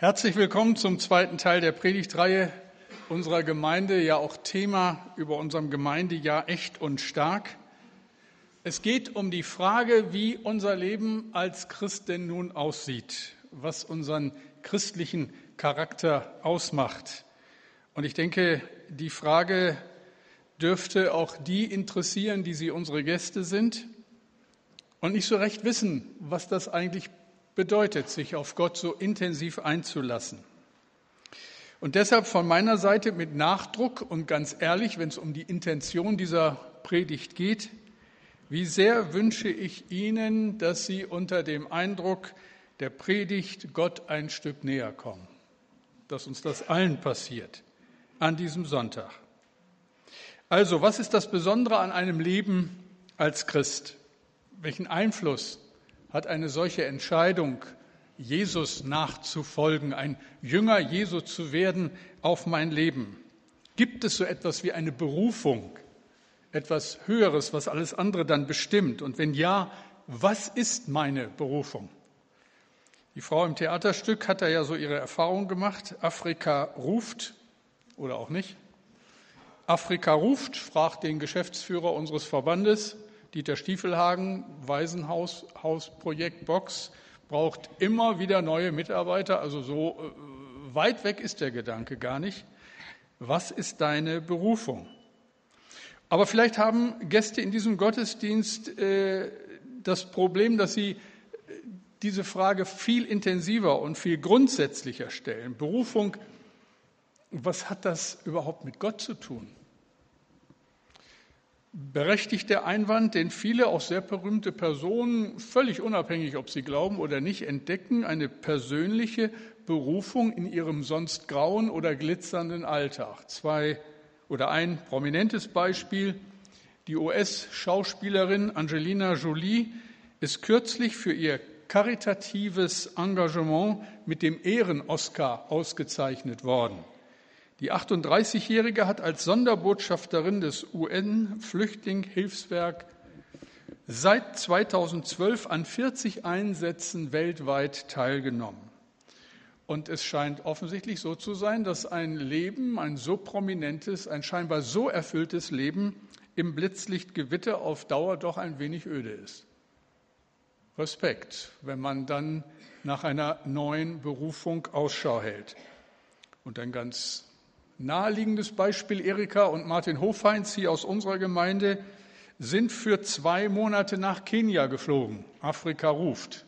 Herzlich willkommen zum zweiten Teil der Predigtreihe unserer Gemeinde, ja auch Thema über unserem Gemeindejahr echt und stark. Es geht um die Frage, wie unser Leben als Christ denn nun aussieht, was unseren christlichen Charakter ausmacht. Und ich denke, die Frage dürfte auch die interessieren, die sie unsere Gäste sind und nicht so recht wissen, was das eigentlich bedeutet, sich auf Gott so intensiv einzulassen. Und deshalb von meiner Seite mit Nachdruck und ganz ehrlich, wenn es um die Intention dieser Predigt geht, wie sehr wünsche ich Ihnen, dass Sie unter dem Eindruck der Predigt Gott ein Stück näher kommen, dass uns das allen passiert an diesem Sonntag. Also, was ist das Besondere an einem Leben als Christ? Welchen Einfluss hat eine solche Entscheidung, Jesus nachzufolgen, ein Jünger Jesu zu werden, auf mein Leben? Gibt es so etwas wie eine Berufung, etwas Höheres, was alles andere dann bestimmt? Und wenn ja, was ist meine Berufung? Die Frau im Theaterstück hat da ja so ihre Erfahrung gemacht. Afrika ruft oder auch nicht. Afrika ruft, fragt den Geschäftsführer unseres Verbandes, Dieter Stiefelhagen, Waisenhaus, Hausprojekt Box, braucht immer wieder neue Mitarbeiter. Also so äh, weit weg ist der Gedanke gar nicht. Was ist deine Berufung? Aber vielleicht haben Gäste in diesem Gottesdienst äh, das Problem, dass sie äh, diese Frage viel intensiver und viel grundsätzlicher stellen. Berufung, was hat das überhaupt mit Gott zu tun? Berechtigt der Einwand, den viele, auch sehr berühmte Personen, völlig unabhängig, ob sie glauben oder nicht, entdecken, eine persönliche Berufung in ihrem sonst grauen oder glitzernden Alltag. Zwei oder ein prominentes Beispiel. Die US-Schauspielerin Angelina Jolie ist kürzlich für ihr karitatives Engagement mit dem Ehren-Oscar ausgezeichnet worden. Die 38-Jährige hat als Sonderbotschafterin des UN-Flüchtlingshilfswerk seit 2012 an 40 Einsätzen weltweit teilgenommen. Und es scheint offensichtlich so zu sein, dass ein Leben, ein so prominentes, ein scheinbar so erfülltes Leben im Blitzlichtgewitter auf Dauer doch ein wenig öde ist. Respekt, wenn man dann nach einer neuen Berufung Ausschau hält. Und ein ganz Naheliegendes Beispiel, Erika und Martin Hofheinz hier aus unserer Gemeinde sind für zwei Monate nach Kenia geflogen. Afrika ruft.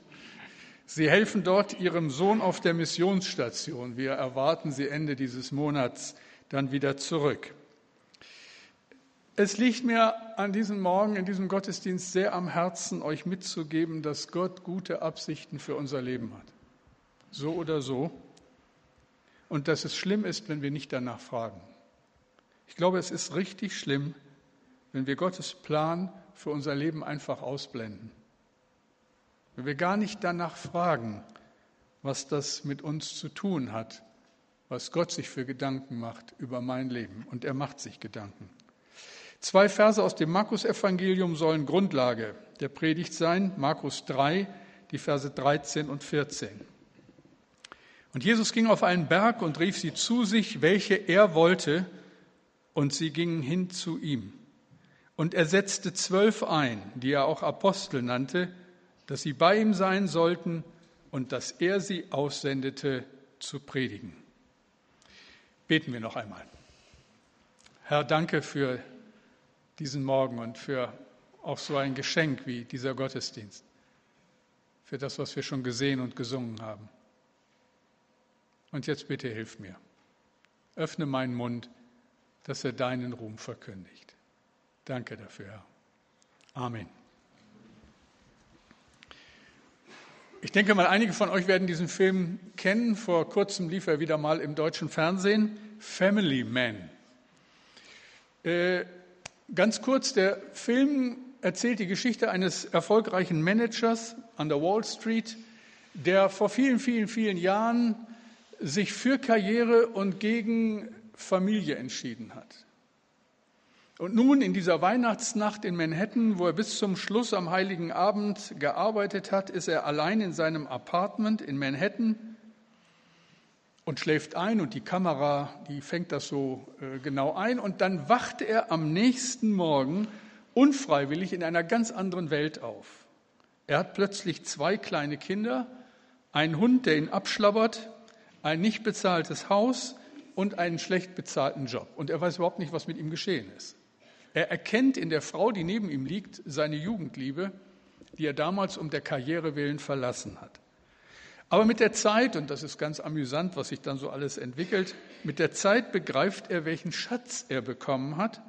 Sie helfen dort ihrem Sohn auf der Missionsstation. Wir erwarten sie Ende dieses Monats dann wieder zurück. Es liegt mir an diesem Morgen in diesem Gottesdienst sehr am Herzen, euch mitzugeben, dass Gott gute Absichten für unser Leben hat. So oder so und dass es schlimm ist, wenn wir nicht danach fragen. Ich glaube, es ist richtig schlimm, wenn wir Gottes Plan für unser Leben einfach ausblenden. Wenn wir gar nicht danach fragen, was das mit uns zu tun hat, was Gott sich für Gedanken macht über mein Leben. Und er macht sich Gedanken. Zwei Verse aus dem Markus-Evangelium sollen Grundlage der Predigt sein. Markus 3, die Verse 13 und 14. Und Jesus ging auf einen Berg und rief sie zu sich, welche er wollte, und sie gingen hin zu ihm. Und er setzte zwölf ein, die er auch Apostel nannte, dass sie bei ihm sein sollten und dass er sie aussendete zu predigen. Beten wir noch einmal. Herr, danke für diesen Morgen und für auch so ein Geschenk wie dieser Gottesdienst, für das, was wir schon gesehen und gesungen haben. Und jetzt bitte hilf mir. Öffne meinen Mund, dass er deinen Ruhm verkündigt. Danke dafür, Herr. Amen. Ich denke mal, einige von euch werden diesen Film kennen. Vor kurzem lief er wieder mal im deutschen Fernsehen. Family Man. Äh, ganz kurz, der Film erzählt die Geschichte eines erfolgreichen Managers an der Wall Street, der vor vielen, vielen, vielen Jahren sich für Karriere und gegen Familie entschieden hat. Und nun in dieser Weihnachtsnacht in Manhattan, wo er bis zum Schluss am heiligen Abend gearbeitet hat, ist er allein in seinem Apartment in Manhattan und schläft ein und die Kamera, die fängt das so äh, genau ein und dann wacht er am nächsten Morgen unfreiwillig in einer ganz anderen Welt auf. Er hat plötzlich zwei kleine Kinder, einen Hund, der ihn abschlabbert, ein nicht bezahltes Haus und einen schlecht bezahlten Job. Und er weiß überhaupt nicht, was mit ihm geschehen ist. Er erkennt in der Frau, die neben ihm liegt, seine Jugendliebe, die er damals um der Karriere willen verlassen hat. Aber mit der Zeit, und das ist ganz amüsant, was sich dann so alles entwickelt, mit der Zeit begreift er, welchen Schatz er bekommen hat,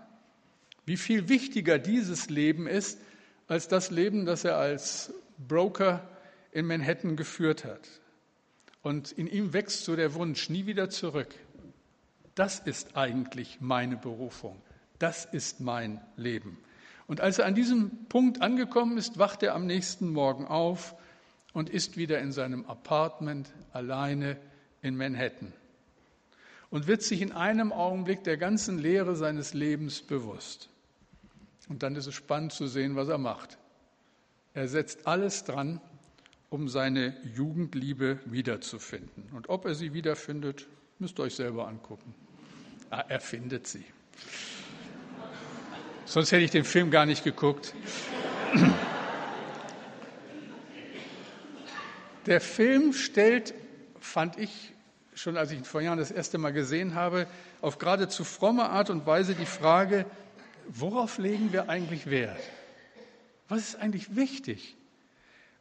wie viel wichtiger dieses Leben ist als das Leben, das er als Broker in Manhattan geführt hat. Und in ihm wächst so der Wunsch, nie wieder zurück. Das ist eigentlich meine Berufung. Das ist mein Leben. Und als er an diesem Punkt angekommen ist, wacht er am nächsten Morgen auf und ist wieder in seinem Apartment alleine in Manhattan und wird sich in einem Augenblick der ganzen Lehre seines Lebens bewusst. Und dann ist es spannend zu sehen, was er macht. Er setzt alles dran, um seine Jugendliebe wiederzufinden. Und ob er sie wiederfindet, müsst ihr euch selber angucken. Ah, er findet sie. Sonst hätte ich den Film gar nicht geguckt. Der Film stellt, fand ich schon, als ich ihn vor Jahren das erste Mal gesehen habe, auf geradezu fromme Art und Weise die Frage, worauf legen wir eigentlich Wert? Was ist eigentlich wichtig?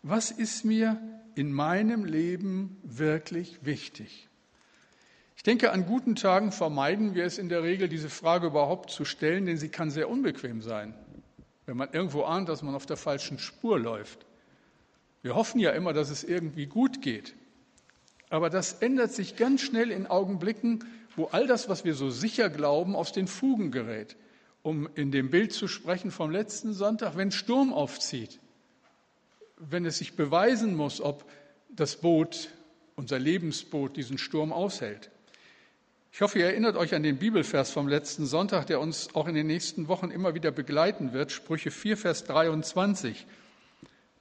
Was ist mir in meinem Leben wirklich wichtig? Ich denke, an guten Tagen vermeiden wir es in der Regel, diese Frage überhaupt zu stellen, denn sie kann sehr unbequem sein, wenn man irgendwo ahnt, dass man auf der falschen Spur läuft. Wir hoffen ja immer, dass es irgendwie gut geht. Aber das ändert sich ganz schnell in Augenblicken, wo all das, was wir so sicher glauben, aus den Fugen gerät. Um in dem Bild zu sprechen vom letzten Sonntag, wenn Sturm aufzieht, wenn es sich beweisen muss, ob das Boot, unser Lebensboot, diesen Sturm aushält. Ich hoffe, ihr erinnert euch an den Bibelvers vom letzten Sonntag, der uns auch in den nächsten Wochen immer wieder begleiten wird. Sprüche 4, Vers 23.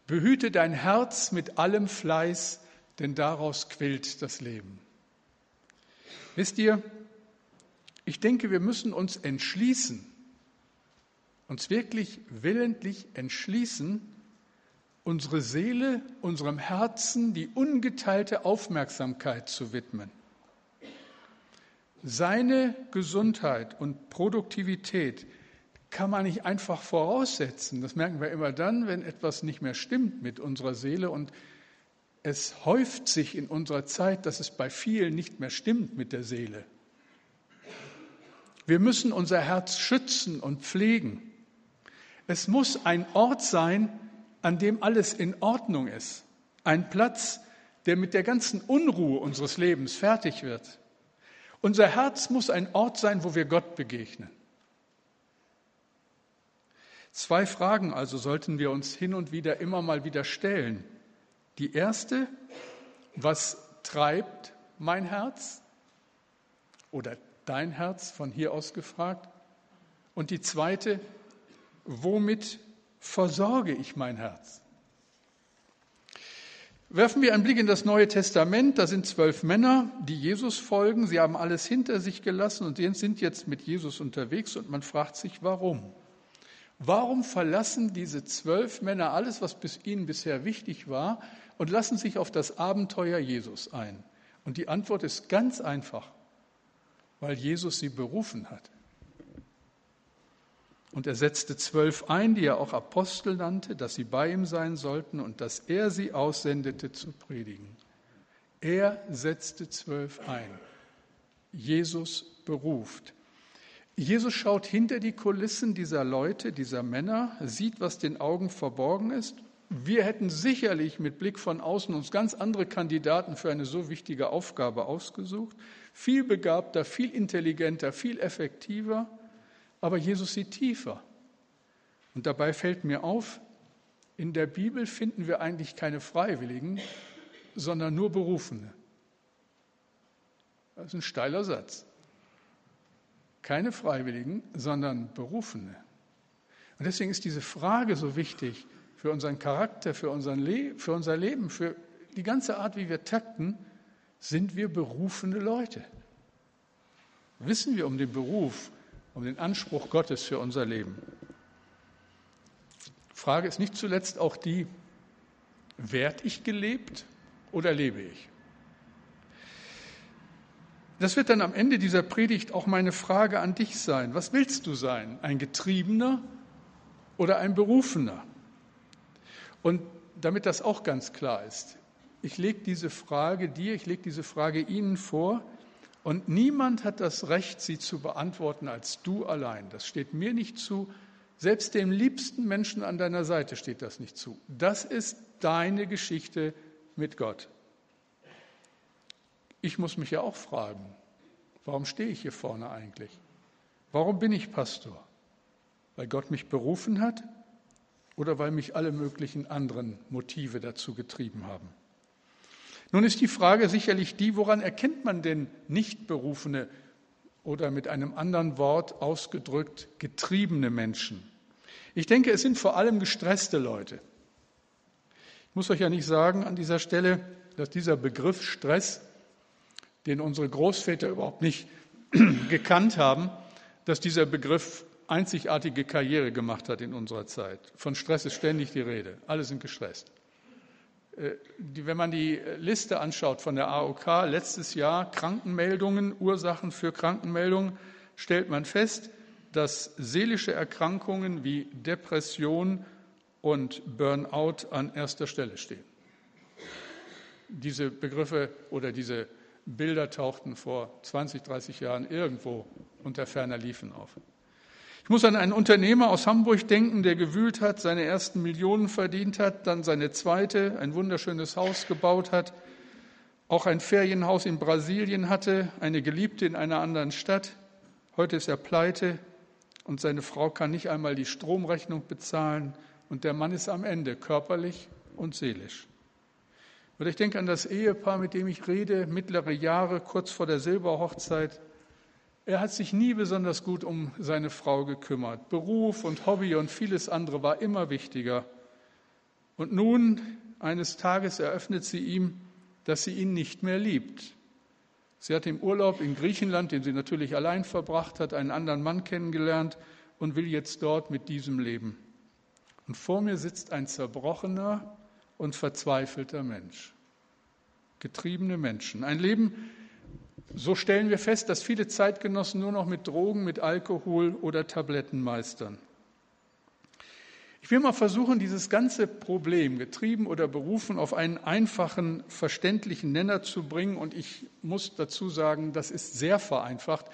Behüte dein Herz mit allem Fleiß, denn daraus quillt das Leben. Wisst ihr, ich denke, wir müssen uns entschließen, uns wirklich willentlich entschließen, unsere Seele, unserem Herzen die ungeteilte Aufmerksamkeit zu widmen. Seine Gesundheit und Produktivität kann man nicht einfach voraussetzen. Das merken wir immer dann, wenn etwas nicht mehr stimmt mit unserer Seele und es häuft sich in unserer Zeit, dass es bei vielen nicht mehr stimmt mit der Seele. Wir müssen unser Herz schützen und pflegen. Es muss ein Ort sein, an dem alles in Ordnung ist. Ein Platz, der mit der ganzen Unruhe unseres Lebens fertig wird. Unser Herz muss ein Ort sein, wo wir Gott begegnen. Zwei Fragen also sollten wir uns hin und wieder immer mal wieder stellen. Die erste, was treibt mein Herz? Oder dein Herz von hier aus gefragt? Und die zweite, womit versorge ich mein Herz? Werfen wir einen Blick in das Neue Testament. Da sind zwölf Männer, die Jesus folgen. Sie haben alles hinter sich gelassen und sind jetzt mit Jesus unterwegs und man fragt sich, warum? Warum verlassen diese zwölf Männer alles, was bis ihnen bisher wichtig war, und lassen sich auf das Abenteuer Jesus ein? Und die Antwort ist ganz einfach, weil Jesus sie berufen hat. Und er setzte zwölf ein, die er auch Apostel nannte, dass sie bei ihm sein sollten und dass er sie aussendete zu predigen. Er setzte zwölf ein. Jesus beruft. Jesus schaut hinter die Kulissen dieser Leute, dieser Männer, sieht, was den Augen verborgen ist. Wir hätten sicherlich mit Blick von außen uns ganz andere Kandidaten für eine so wichtige Aufgabe ausgesucht. Viel begabter, viel intelligenter, viel effektiver aber Jesus sieht tiefer. Und dabei fällt mir auf, in der Bibel finden wir eigentlich keine Freiwilligen, sondern nur Berufene. Das ist ein steiler Satz. Keine Freiwilligen, sondern Berufene. Und deswegen ist diese Frage so wichtig für unseren Charakter, für, unseren Le für unser Leben, für die ganze Art, wie wir takten. Sind wir berufene Leute? Wissen wir um den Beruf, um den Anspruch Gottes für unser Leben? Frage ist nicht zuletzt auch die, werd ich gelebt oder lebe ich? Das wird dann am Ende dieser Predigt auch meine Frage an dich sein. Was willst du sein? Ein Getriebener oder ein Berufener? Und damit das auch ganz klar ist, ich lege diese Frage dir, ich lege diese Frage Ihnen vor und niemand hat das Recht, sie zu beantworten als du allein. Das steht mir nicht zu, selbst dem liebsten Menschen an deiner Seite steht das nicht zu. Das ist deine Geschichte mit Gott. Ich muss mich ja auch fragen, warum stehe ich hier vorne eigentlich? Warum bin ich Pastor? Weil Gott mich berufen hat oder weil mich alle möglichen anderen Motive dazu getrieben haben? Nun ist die Frage sicherlich die, woran erkennt man denn nicht berufene oder mit einem anderen Wort ausgedrückt getriebene Menschen? Ich denke, es sind vor allem gestresste Leute. Ich muss euch ja nicht sagen an dieser Stelle, dass dieser Begriff Stress den unsere Großväter überhaupt nicht gekannt haben, dass dieser Begriff einzigartige Karriere gemacht hat in unserer Zeit. Von Stress ist ständig die Rede. Alle sind gestresst. Äh, wenn man die Liste anschaut von der AOK, letztes Jahr Krankenmeldungen, Ursachen für Krankenmeldungen, stellt man fest, dass seelische Erkrankungen wie Depression und Burnout an erster Stelle stehen. Diese Begriffe oder diese Bilder tauchten vor 20, 30 Jahren irgendwo unter ferner Liefen auf. Ich muss an einen Unternehmer aus Hamburg denken, der gewühlt hat, seine ersten Millionen verdient hat, dann seine zweite, ein wunderschönes Haus gebaut hat, auch ein Ferienhaus in Brasilien hatte, eine Geliebte in einer anderen Stadt. Heute ist er pleite und seine Frau kann nicht einmal die Stromrechnung bezahlen und der Mann ist am Ende, körperlich und seelisch. Oder ich denke an das Ehepaar, mit dem ich rede, mittlere Jahre, kurz vor der Silberhochzeit. Er hat sich nie besonders gut um seine Frau gekümmert. Beruf und Hobby und vieles andere war immer wichtiger. Und nun, eines Tages, eröffnet sie ihm, dass sie ihn nicht mehr liebt. Sie hat im Urlaub in Griechenland, den sie natürlich allein verbracht hat, einen anderen Mann kennengelernt und will jetzt dort mit diesem leben. Und vor mir sitzt ein zerbrochener, und verzweifelter Mensch. Getriebene Menschen. Ein Leben, so stellen wir fest, dass viele Zeitgenossen nur noch mit Drogen, mit Alkohol oder Tabletten meistern. Ich will mal versuchen, dieses ganze Problem, getrieben oder berufen, auf einen einfachen, verständlichen Nenner zu bringen. Und ich muss dazu sagen, das ist sehr vereinfacht,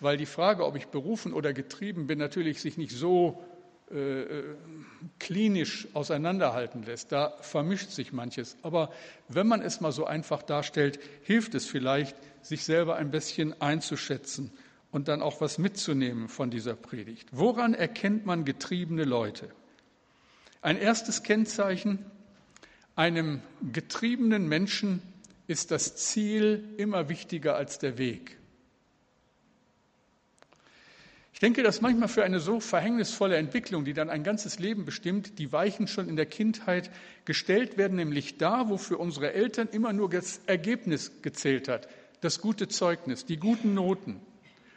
weil die Frage, ob ich berufen oder getrieben bin, natürlich sich nicht so äh, äh, klinisch auseinanderhalten lässt. Da vermischt sich manches. Aber wenn man es mal so einfach darstellt, hilft es vielleicht, sich selber ein bisschen einzuschätzen und dann auch was mitzunehmen von dieser Predigt. Woran erkennt man getriebene Leute? Ein erstes Kennzeichen, einem getriebenen Menschen ist das Ziel immer wichtiger als der Weg. Ich denke, dass manchmal für eine so verhängnisvolle Entwicklung, die dann ein ganzes Leben bestimmt, die Weichen schon in der Kindheit gestellt werden, nämlich da, wo für unsere Eltern immer nur das Ergebnis gezählt hat, das gute Zeugnis, die guten Noten.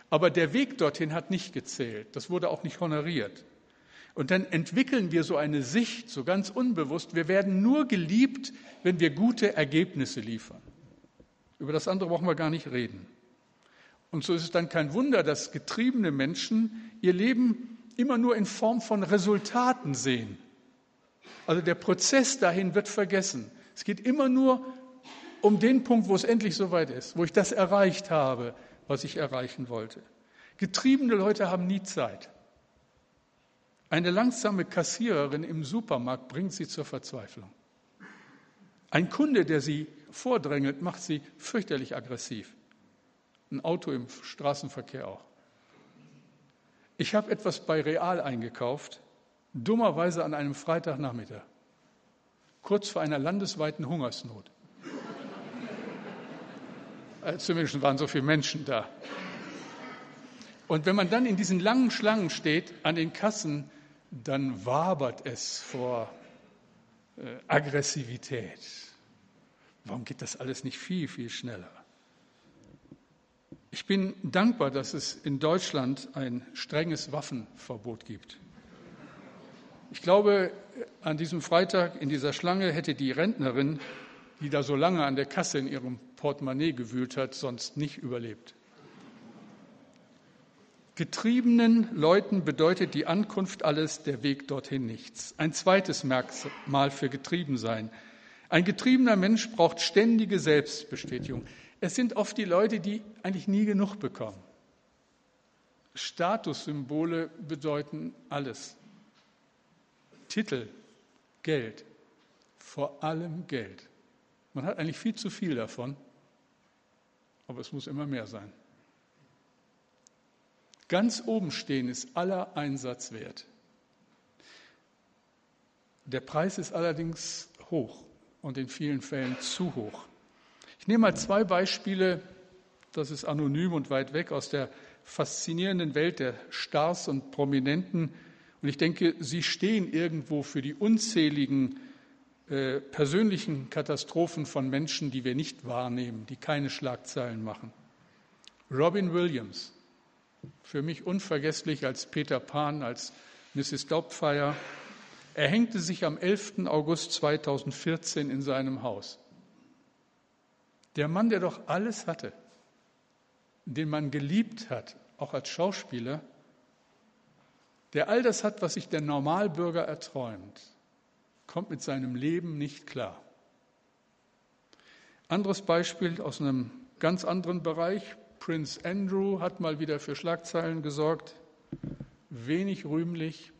Aber der Weg dorthin hat nicht gezählt, das wurde auch nicht honoriert. Und dann entwickeln wir so eine Sicht, so ganz unbewusst, wir werden nur geliebt, wenn wir gute Ergebnisse liefern. Über das andere brauchen wir gar nicht reden. Und so ist es dann kein Wunder, dass getriebene Menschen ihr Leben immer nur in Form von Resultaten sehen. Also der Prozess dahin wird vergessen. Es geht immer nur um den Punkt, wo es endlich soweit ist, wo ich das erreicht habe, was ich erreichen wollte. Getriebene Leute haben nie Zeit. Eine langsame Kassiererin im Supermarkt bringt sie zur Verzweiflung. Ein Kunde, der sie vordrängelt, macht sie fürchterlich aggressiv ein Auto im Straßenverkehr auch. Ich habe etwas bei Real eingekauft, dummerweise an einem Freitagnachmittag, kurz vor einer landesweiten Hungersnot. Äh, zumindest waren so viele Menschen da. Und wenn man dann in diesen langen Schlangen steht an den Kassen, dann wabert es vor äh, Aggressivität. Warum geht das alles nicht viel, viel schneller? Ich bin dankbar, dass es in Deutschland ein strenges Waffenverbot gibt. Ich glaube, an diesem Freitag in dieser Schlange hätte die Rentnerin, die da so lange an der Kasse in ihrem Portemonnaie gewühlt hat, sonst nicht überlebt. Getriebenen Leuten bedeutet die Ankunft alles, der Weg dorthin nichts. Ein zweites Merkmal für Getriebensein. Ein getriebener Mensch braucht ständige Selbstbestätigung. Es sind oft die Leute, die eigentlich nie genug bekommen. Statussymbole bedeuten alles. Titel, Geld, vor allem Geld. Man hat eigentlich viel zu viel davon, aber es muss immer mehr sein. Ganz oben stehen ist aller Einsatz wert. Der Preis ist allerdings hoch und in vielen Fällen zu hoch. Ich nehme mal zwei Beispiele, das ist anonym und weit weg aus der faszinierenden Welt der Stars und Prominenten. Und ich denke, sie stehen irgendwo für die unzähligen äh, persönlichen Katastrophen von Menschen, die wir nicht wahrnehmen, die keine Schlagzeilen machen. Robin Williams, für mich unvergesslich als Peter Pan, als Mrs. Doubtfire. Er hängte sich am 11. August 2014 in seinem Haus. Der Mann, der doch alles hatte, den man geliebt hat, auch als Schauspieler, der all das hat, was sich der Normalbürger erträumt, kommt mit seinem Leben nicht klar. Anderes Beispiel aus einem ganz anderen Bereich. Prince Andrew hat mal wieder für Schlagzeilen gesorgt, wenig rühmlich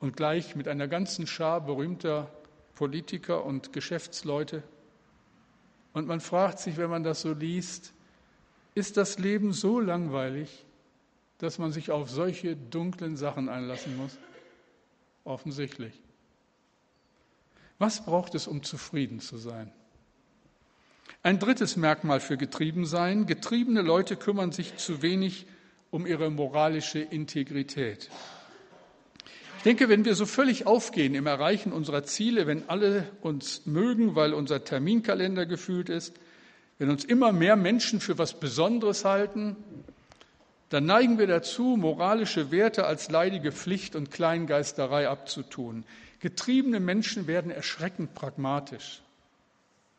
und gleich mit einer ganzen Schar berühmter Politiker und Geschäftsleute. Und man fragt sich, wenn man das so liest, ist das Leben so langweilig, dass man sich auf solche dunklen Sachen einlassen muss? Offensichtlich. Was braucht es, um zufrieden zu sein? Ein drittes Merkmal für Getriebensein. Getriebene Leute kümmern sich zu wenig um ihre moralische Integrität. Ich denke, wenn wir so völlig aufgehen im Erreichen unserer Ziele, wenn alle uns mögen, weil unser Terminkalender gefühlt ist, wenn uns immer mehr Menschen für was Besonderes halten, dann neigen wir dazu, moralische Werte als leidige Pflicht und Kleingeisterei abzutun. Getriebene Menschen werden erschreckend pragmatisch.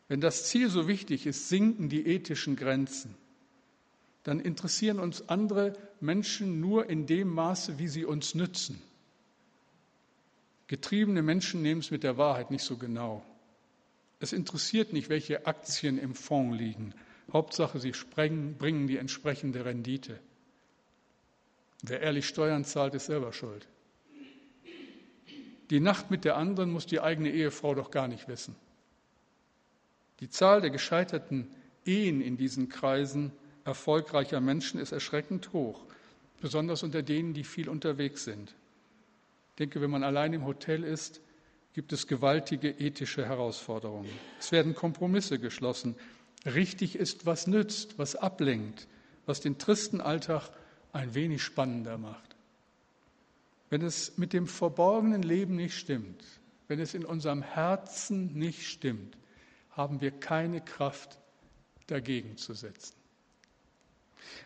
Wenn das Ziel so wichtig ist, sinken die ethischen Grenzen. Dann interessieren uns andere Menschen nur in dem Maße, wie sie uns nützen. Getriebene Menschen nehmen es mit der Wahrheit nicht so genau. Es interessiert nicht, welche Aktien im Fonds liegen. Hauptsache, sie sprengen, bringen die entsprechende Rendite. Wer ehrlich Steuern zahlt, ist selber schuld. Die Nacht mit der anderen muss die eigene Ehefrau doch gar nicht wissen. Die Zahl der gescheiterten Ehen in diesen Kreisen erfolgreicher Menschen ist erschreckend hoch, besonders unter denen, die viel unterwegs sind. Ich denke, wenn man allein im Hotel ist, gibt es gewaltige ethische Herausforderungen. Es werden Kompromisse geschlossen. Richtig ist, was nützt, was ablenkt, was den tristen Alltag ein wenig spannender macht. Wenn es mit dem verborgenen Leben nicht stimmt, wenn es in unserem Herzen nicht stimmt, haben wir keine Kraft dagegen zu setzen.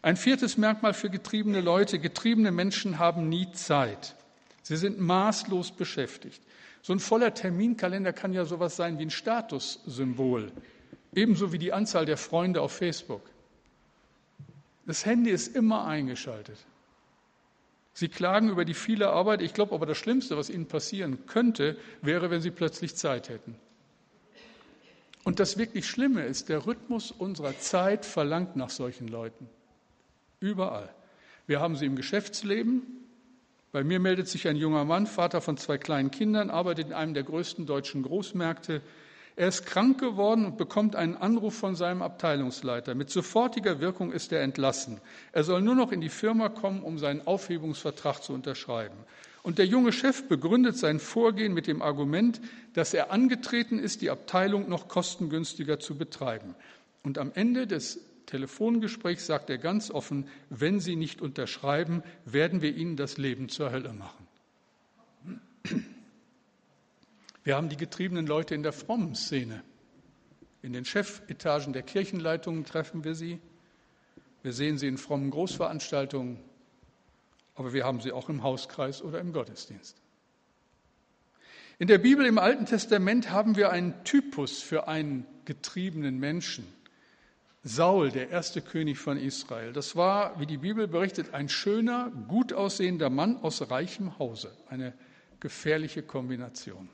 Ein viertes Merkmal für getriebene Leute, getriebene Menschen haben nie Zeit. Sie sind maßlos beschäftigt. So ein voller Terminkalender kann ja sowas sein wie ein Statussymbol, ebenso wie die Anzahl der Freunde auf Facebook. Das Handy ist immer eingeschaltet. Sie klagen über die viele Arbeit. Ich glaube aber, das Schlimmste, was Ihnen passieren könnte, wäre, wenn Sie plötzlich Zeit hätten. Und das wirklich Schlimme ist, der Rhythmus unserer Zeit verlangt nach solchen Leuten. Überall. Wir haben sie im Geschäftsleben. Bei mir meldet sich ein junger Mann, Vater von zwei kleinen Kindern, arbeitet in einem der größten deutschen Großmärkte. Er ist krank geworden und bekommt einen Anruf von seinem Abteilungsleiter. Mit sofortiger Wirkung ist er entlassen. Er soll nur noch in die Firma kommen, um seinen Aufhebungsvertrag zu unterschreiben. Und der junge Chef begründet sein Vorgehen mit dem Argument, dass er angetreten ist, die Abteilung noch kostengünstiger zu betreiben. Und am Ende des Telefongesprächs sagt er ganz offen, wenn Sie nicht unterschreiben, werden wir Ihnen das Leben zur Hölle machen. Wir haben die getriebenen Leute in der frommen Szene. In den Chefetagen der Kirchenleitungen treffen wir sie. Wir sehen sie in frommen Großveranstaltungen, aber wir haben sie auch im Hauskreis oder im Gottesdienst. In der Bibel im Alten Testament haben wir einen Typus für einen getriebenen Menschen. Saul, der erste König von Israel. Das war, wie die Bibel berichtet, ein schöner, gut aussehender Mann aus reichem Hause. Eine gefährliche Kombination.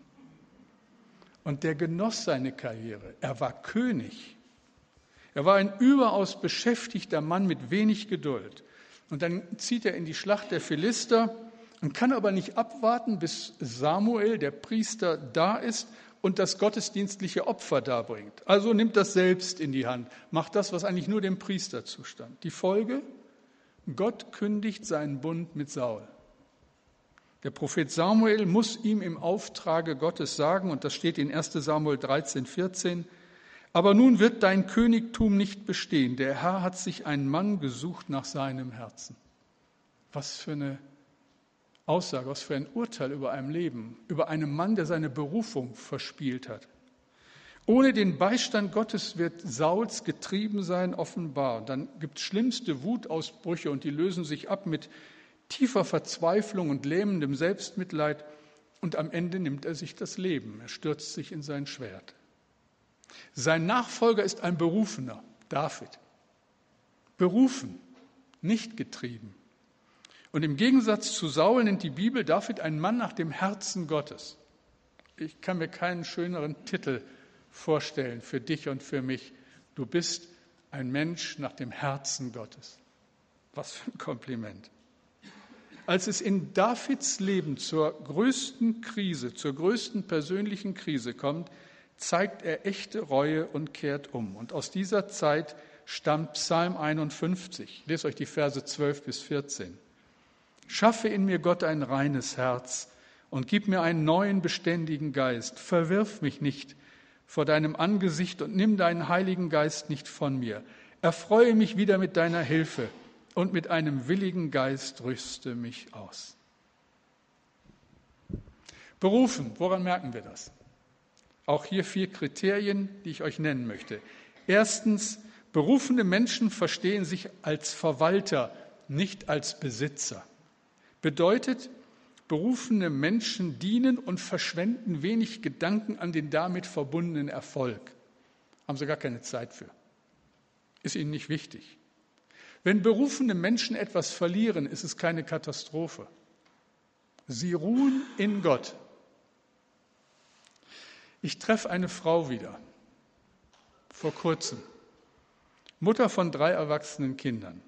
Und der genoss seine Karriere. Er war König. Er war ein überaus beschäftigter Mann mit wenig Geduld. Und dann zieht er in die Schlacht der Philister und kann aber nicht abwarten, bis Samuel, der Priester, da ist und das gottesdienstliche Opfer darbringt. Also nimmt das selbst in die Hand, macht das, was eigentlich nur dem Priester zustand. Die Folge? Gott kündigt seinen Bund mit Saul. Der Prophet Samuel muss ihm im Auftrage Gottes sagen, und das steht in 1 Samuel 13, 14, aber nun wird dein Königtum nicht bestehen. Der Herr hat sich einen Mann gesucht nach seinem Herzen. Was für eine Aussage, was für ein Urteil über ein Leben, über einen Mann, der seine Berufung verspielt hat. Ohne den Beistand Gottes wird Sauls getrieben sein offenbar. Dann gibt es schlimmste Wutausbrüche und die lösen sich ab mit tiefer Verzweiflung und lähmendem Selbstmitleid und am Ende nimmt er sich das Leben, er stürzt sich in sein Schwert. Sein Nachfolger ist ein Berufener, David. Berufen, nicht getrieben. Und im Gegensatz zu Saul nennt die Bibel David einen Mann nach dem Herzen Gottes. Ich kann mir keinen schöneren Titel vorstellen für dich und für mich. Du bist ein Mensch nach dem Herzen Gottes. Was für ein Kompliment. Als es in Davids Leben zur größten Krise, zur größten persönlichen Krise kommt, zeigt er echte Reue und kehrt um. Und aus dieser Zeit stammt Psalm 51. Ich lese euch die Verse 12 bis 14. Schaffe in mir Gott ein reines Herz und gib mir einen neuen beständigen Geist. Verwirf mich nicht vor deinem Angesicht und nimm deinen Heiligen Geist nicht von mir. Erfreue mich wieder mit deiner Hilfe und mit einem willigen Geist rüste mich aus. Berufen, woran merken wir das? Auch hier vier Kriterien, die ich euch nennen möchte. Erstens, berufene Menschen verstehen sich als Verwalter, nicht als Besitzer. Bedeutet, berufene Menschen dienen und verschwenden wenig Gedanken an den damit verbundenen Erfolg. Haben sie gar keine Zeit für. Ist ihnen nicht wichtig. Wenn berufene Menschen etwas verlieren, ist es keine Katastrophe. Sie ruhen in Gott. Ich treffe eine Frau wieder, vor kurzem, Mutter von drei erwachsenen Kindern.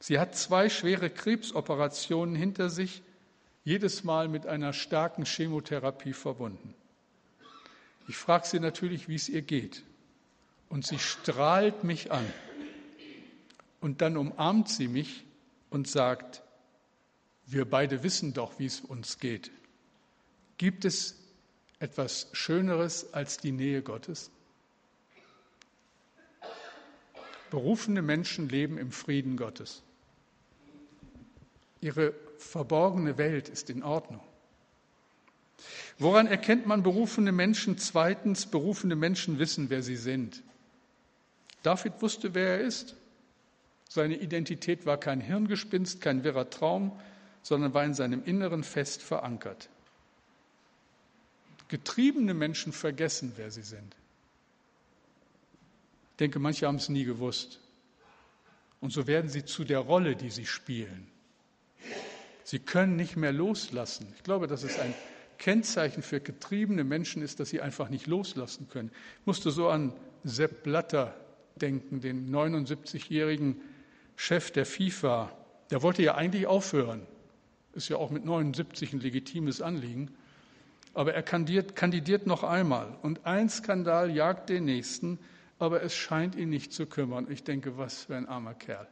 Sie hat zwei schwere Krebsoperationen hinter sich, jedes Mal mit einer starken Chemotherapie verbunden. Ich frage sie natürlich, wie es ihr geht. Und sie strahlt mich an. Und dann umarmt sie mich und sagt, wir beide wissen doch, wie es uns geht. Gibt es etwas Schöneres als die Nähe Gottes? Berufene Menschen leben im Frieden Gottes. Ihre verborgene Welt ist in Ordnung. Woran erkennt man berufene Menschen? Zweitens, berufene Menschen wissen, wer sie sind. David wusste, wer er ist. Seine Identität war kein Hirngespinst, kein wirrer Traum, sondern war in seinem Inneren fest verankert. Getriebene Menschen vergessen, wer sie sind. Ich denke, manche haben es nie gewusst. Und so werden sie zu der Rolle, die sie spielen. Sie können nicht mehr loslassen. Ich glaube, dass es ein Kennzeichen für getriebene Menschen ist, dass sie einfach nicht loslassen können. Ich musste so an Sepp Blatter denken, den 79-jährigen Chef der FIFA, der wollte ja eigentlich aufhören. Ist ja auch mit 79 ein legitimes Anliegen. Aber er kandidiert, kandidiert noch einmal. Und ein Skandal jagt den nächsten, aber es scheint ihn nicht zu kümmern. Ich denke, was für ein armer Kerl.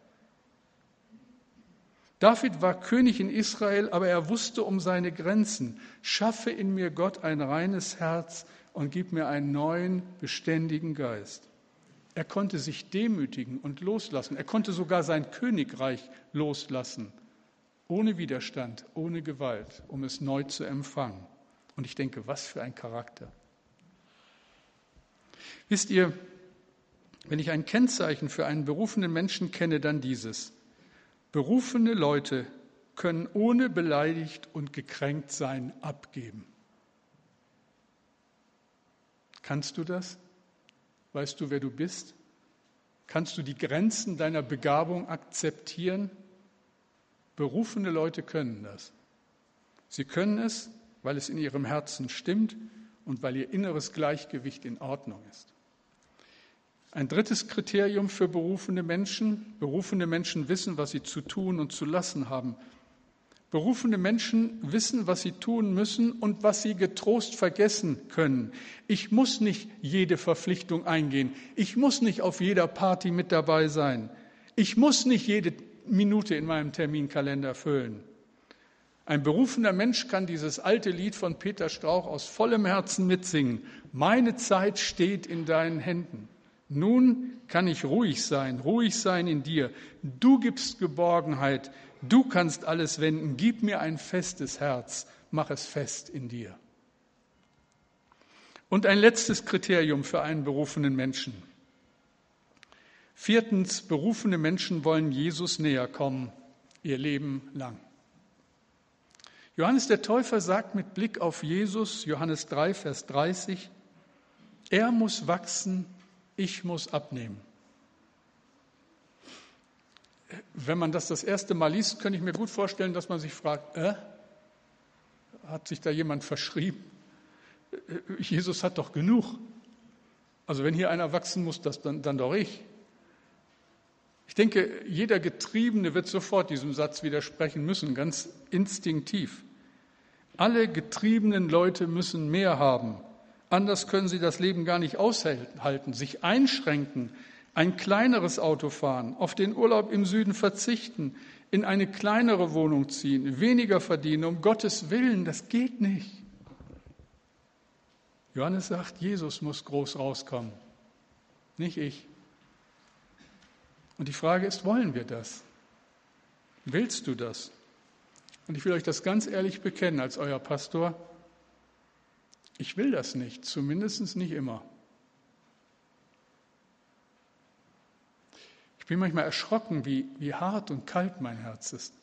David war König in Israel, aber er wusste um seine Grenzen. Schaffe in mir Gott ein reines Herz und gib mir einen neuen, beständigen Geist. Er konnte sich demütigen und loslassen. Er konnte sogar sein Königreich loslassen, ohne Widerstand, ohne Gewalt, um es neu zu empfangen. Und ich denke, was für ein Charakter. Wisst ihr, Wenn ich ein Kennzeichen für einen berufenen Menschen kenne, dann dieses. Berufene Leute können ohne beleidigt und gekränkt sein abgeben. Kannst du das? Weißt du, wer du bist? Kannst du die Grenzen deiner Begabung akzeptieren? Berufene Leute können das. Sie können es, weil es in ihrem Herzen stimmt und weil ihr inneres Gleichgewicht in Ordnung ist. Ein drittes Kriterium für berufene Menschen. Berufene Menschen wissen, was sie zu tun und zu lassen haben. Berufene Menschen wissen, was sie tun müssen und was sie getrost vergessen können. Ich muss nicht jede Verpflichtung eingehen. Ich muss nicht auf jeder Party mit dabei sein. Ich muss nicht jede Minute in meinem Terminkalender füllen. Ein berufener Mensch kann dieses alte Lied von Peter Strauch aus vollem Herzen mitsingen. Meine Zeit steht in deinen Händen. Nun kann ich ruhig sein, ruhig sein in dir. Du gibst Geborgenheit, du kannst alles wenden. Gib mir ein festes Herz, mach es fest in dir. Und ein letztes Kriterium für einen berufenen Menschen. Viertens, berufene Menschen wollen Jesus näher kommen, ihr Leben lang. Johannes der Täufer sagt mit Blick auf Jesus, Johannes 3, Vers 30, er muss wachsen, ich muss abnehmen. Wenn man das das erste Mal liest, könnte ich mir gut vorstellen, dass man sich fragt, äh, hat sich da jemand verschrieben? Jesus hat doch genug. Also wenn hier einer wachsen muss, das dann, dann doch ich. Ich denke, jeder Getriebene wird sofort diesem Satz widersprechen müssen, ganz instinktiv. Alle getriebenen Leute müssen mehr haben. Anders können sie das Leben gar nicht aushalten, sich einschränken, ein kleineres Auto fahren, auf den Urlaub im Süden verzichten, in eine kleinere Wohnung ziehen, weniger verdienen, um Gottes Willen, das geht nicht. Johannes sagt, Jesus muss groß rauskommen, nicht ich. Und die Frage ist, wollen wir das? Willst du das? Und ich will euch das ganz ehrlich bekennen als euer Pastor. Ich will das nicht, zumindest nicht immer. Ich bin manchmal erschrocken, wie, wie hart und kalt mein Herz ist.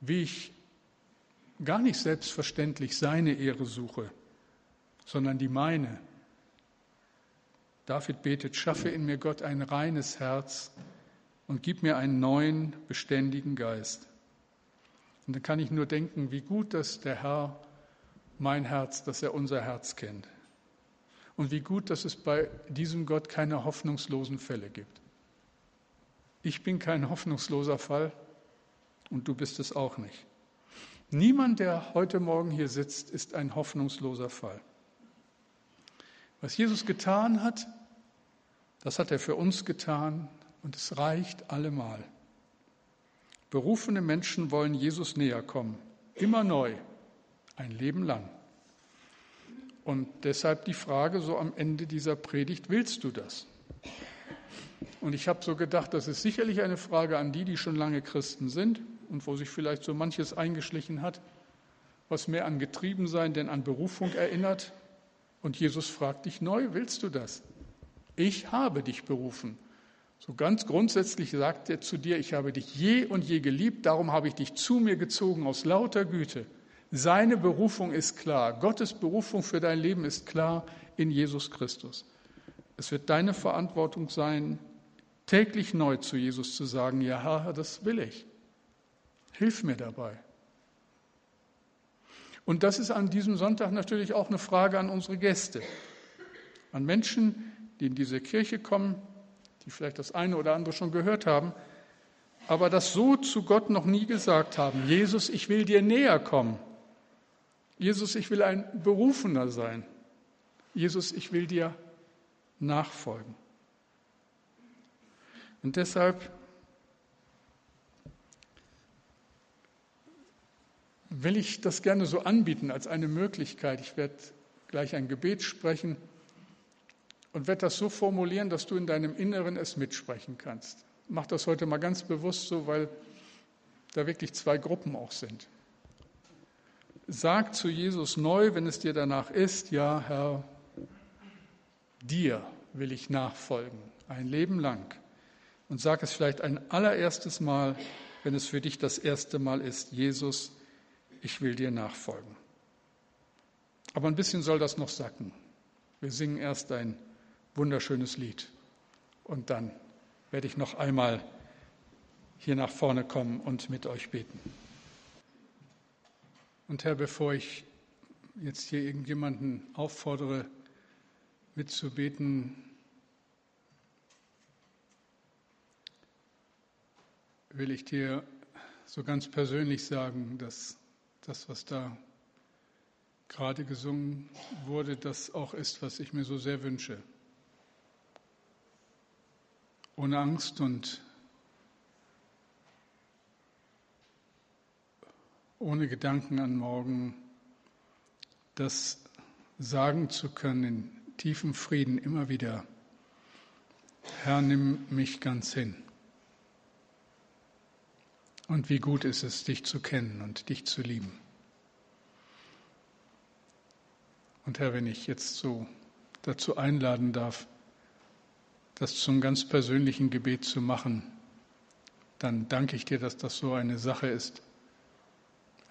Wie ich gar nicht selbstverständlich seine Ehre suche, sondern die meine. David betet, schaffe in mir Gott ein reines Herz und gib mir einen neuen, beständigen Geist. Und dann kann ich nur denken, wie gut, dass der Herr mein Herz, dass er unser Herz kennt. Und wie gut, dass es bei diesem Gott keine hoffnungslosen Fälle gibt. Ich bin kein hoffnungsloser Fall und du bist es auch nicht. Niemand, der heute Morgen hier sitzt, ist ein hoffnungsloser Fall. Was Jesus getan hat, das hat er für uns getan und es reicht allemal. Berufene Menschen wollen Jesus näher kommen, immer neu, ein Leben lang. Und deshalb die Frage so am Ende dieser Predigt, willst du das? Und ich habe so gedacht, das ist sicherlich eine Frage an die, die schon lange Christen sind und wo sich vielleicht so manches eingeschlichen hat, was mehr an Getriebensein denn an Berufung erinnert. Und Jesus fragt dich neu, willst du das? Ich habe dich berufen. So ganz grundsätzlich sagt er zu dir, ich habe dich je und je geliebt, darum habe ich dich zu mir gezogen aus lauter Güte. Seine Berufung ist klar, Gottes Berufung für dein Leben ist klar in Jesus Christus. Es wird deine Verantwortung sein, täglich neu zu Jesus zu sagen, ja Herr, das will ich. Hilf mir dabei. Und das ist an diesem Sonntag natürlich auch eine Frage an unsere Gäste, an Menschen, die in diese Kirche kommen, die vielleicht das eine oder andere schon gehört haben, aber das so zu Gott noch nie gesagt haben. Jesus, ich will dir näher kommen. Jesus, ich will ein Berufener sein. Jesus, ich will dir nachfolgen. Und deshalb will ich das gerne so anbieten als eine Möglichkeit. Ich werde gleich ein Gebet sprechen und werde das so formulieren, dass du in deinem Inneren es mitsprechen kannst. Mach das heute mal ganz bewusst so, weil da wirklich zwei Gruppen auch sind. Sag zu Jesus neu, wenn es dir danach ist, ja Herr, dir will ich nachfolgen, ein Leben lang. Und sag es vielleicht ein allererstes Mal, wenn es für dich das erste Mal ist, Jesus, ich will dir nachfolgen. Aber ein bisschen soll das noch sacken. Wir singen erst ein wunderschönes Lied und dann werde ich noch einmal hier nach vorne kommen und mit euch beten. Und Herr, bevor ich jetzt hier irgendjemanden auffordere, mitzubeten, will ich dir so ganz persönlich sagen, dass das, was da gerade gesungen wurde, das auch ist, was ich mir so sehr wünsche. Ohne Angst und ohne Gedanken an morgen, das sagen zu können in tiefem Frieden immer wieder, Herr, nimm mich ganz hin. Und wie gut ist es, dich zu kennen und dich zu lieben. Und Herr, wenn ich jetzt so dazu einladen darf, das zum ganz persönlichen Gebet zu machen, dann danke ich dir, dass das so eine Sache ist,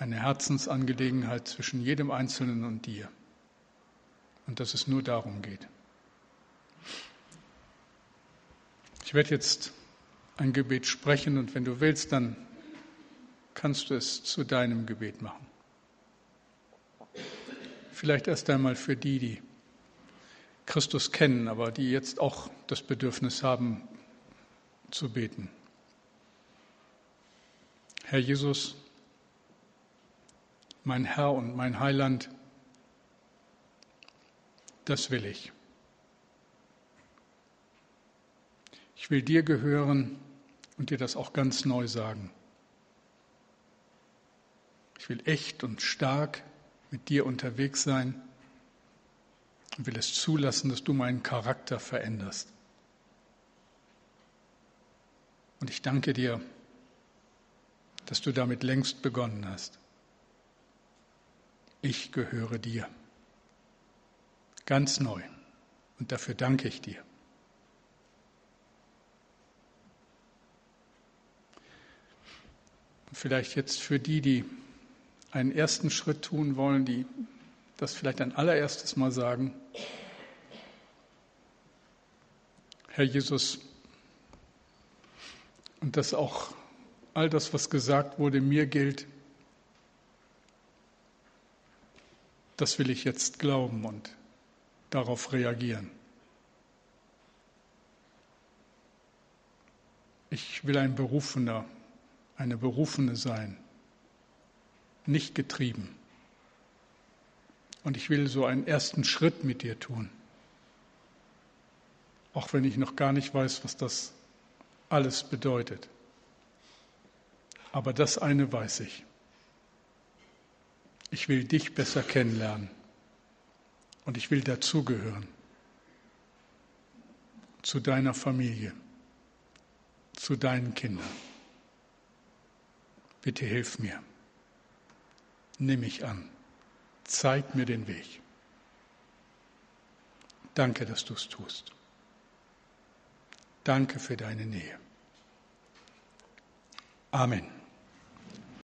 eine Herzensangelegenheit zwischen jedem Einzelnen und dir. Und dass es nur darum geht. Ich werde jetzt ein Gebet sprechen und wenn du willst, dann kannst du es zu deinem Gebet machen. Vielleicht erst einmal für die, die Christus kennen, aber die jetzt auch das Bedürfnis haben zu beten. Herr Jesus, mein Herr und mein Heiland, das will ich. Ich will dir gehören und dir das auch ganz neu sagen. Ich will echt und stark mit dir unterwegs sein und will es zulassen, dass du meinen Charakter veränderst. Und ich danke dir, dass du damit längst begonnen hast ich gehöre dir. Ganz neu. Und dafür danke ich dir. Vielleicht jetzt für die, die einen ersten Schritt tun wollen, die das vielleicht ein allererstes Mal sagen. Herr Jesus, und dass auch all das, was gesagt wurde, mir gilt, das will ich jetzt glauben und darauf reagieren. Ich will ein Berufener, eine Berufene sein, nicht getrieben. Und ich will so einen ersten Schritt mit dir tun, auch wenn ich noch gar nicht weiß, was das alles bedeutet. Aber das eine weiß ich. Ich will dich besser kennenlernen und ich will dazugehören zu deiner Familie, zu deinen Kindern. Bitte hilf mir. Nimm mich an. Zeig mir den Weg. Danke, dass du es tust. Danke für deine Nähe. Amen.